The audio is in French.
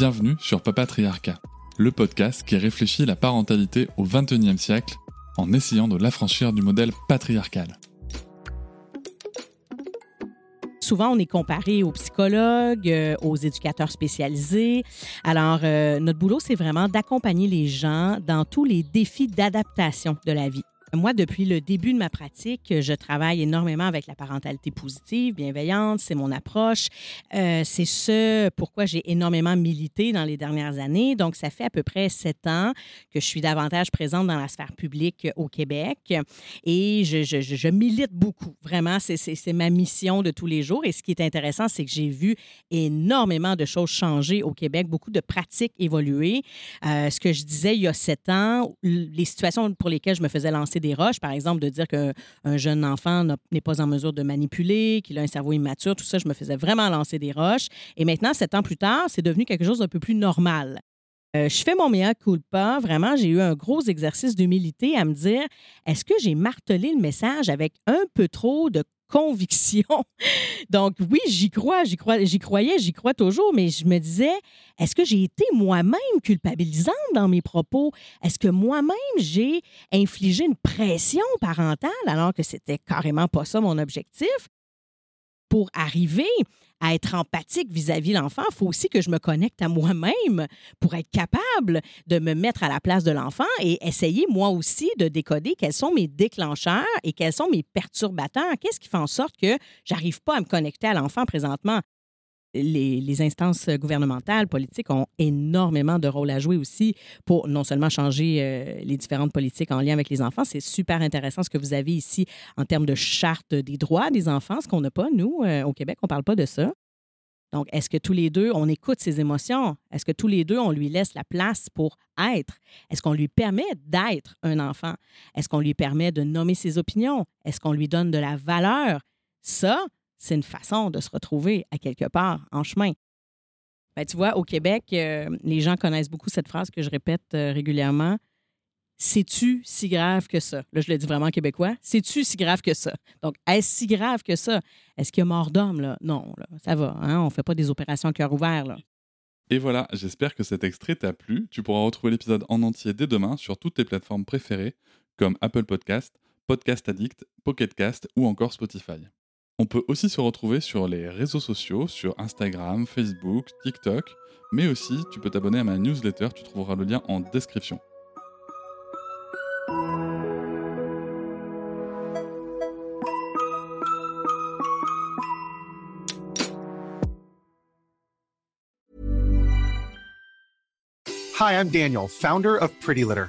Bienvenue sur Papatriarcat, le podcast qui réfléchit la parentalité au XXIe siècle en essayant de l'affranchir du modèle patriarcal. souvent, on est comparé aux psychologues, euh, aux éducateurs spécialisés. Alors, euh, notre boulot, c'est vraiment d'accompagner les gens dans tous les défis d'adaptation de la vie. Moi, depuis le début de ma pratique, je travaille énormément avec la parentalité positive, bienveillante, c'est mon approche. Euh, c'est ce pourquoi j'ai énormément milité dans les dernières années. Donc, ça fait à peu près sept ans que je suis davantage présente dans la sphère publique au Québec et je, milite beaucoup. Vraiment, c'est ma mission de tous les jours. Et ce qui est intéressant, c'est que j'ai vu énormément de choses changer au Québec, beaucoup de pratiques évoluer. Euh, ce que je disais il y a sept ans, les situations pour lesquelles je me faisais lancer des roches, par exemple, de dire qu'un jeune enfant n'est pas en mesure de manipuler, qu'il a un cerveau immature, tout ça, je me faisais vraiment lancer des roches. Et maintenant, sept ans plus tard, c'est devenu quelque chose d'un peu plus normal. Euh, je fais mon meilleur pas. Vraiment, j'ai eu un gros exercice d'humilité à me dire est-ce que j'ai martelé le message avec un peu trop de conviction. Donc oui, j'y crois, j'y crois, j'y croyais, j'y crois toujours, mais je me disais, est-ce que j'ai été moi-même culpabilisante dans mes propos? Est-ce que moi-même j'ai infligé une pression parentale alors que c'était carrément pas ça mon objectif? Pour arriver à être empathique vis-à-vis l'enfant, il faut aussi que je me connecte à moi-même pour être capable de me mettre à la place de l'enfant et essayer moi aussi de décoder quels sont mes déclencheurs et quels sont mes perturbateurs. Qu'est-ce qui fait en sorte que j'arrive pas à me connecter à l'enfant présentement? Les, instances gouvernementales, politiques ont énormément de rôle à jouer aussi pour non seulement changer euh, les différentes politiques en lien avec les enfants. C'est super intéressant ce que vous avez ici en termes de charte des droits des enfants, ce qu'on n'a pas, nous, euh, au Québec, on ne parle pas de ça. Donc, est-ce que tous les deux, on écoute ses émotions? Est-ce que tous les deux, on lui laisse la place pour être? Est-ce qu'on lui permet d'être un enfant? Est-ce qu'on lui permet de nommer ses opinions? Est-ce qu'on lui donne de la valeur? Ça, c'est une façon de se retrouver à quelque part en chemin. Ben, tu vois, au Québec, euh, les gens connaissent beaucoup cette phrase que je répète euh, régulièrement. C'est-tu si grave que ça? Là, je le dis vraiment québécois. C'est-tu si grave que ça? Donc, est-ce si grave que ça? Est-ce qu'il y a mort d'homme? Là? Non, ça va. Hein? On ne fait pas des opérations à cœur ouvert. Là. Et voilà, j'espère que cet extrait t'a plu. Tu pourras retrouver l'épisode en entier dès demain sur toutes tes plateformes préférées, comme Apple Podcast, Podcast Addict, Pocket Cast ou encore Spotify. On peut aussi se retrouver sur les réseaux sociaux, sur Instagram, Facebook, TikTok, mais aussi tu peux t'abonner à ma newsletter, tu trouveras le lien en description. Hi, I'm Daniel, founder of Pretty Litter.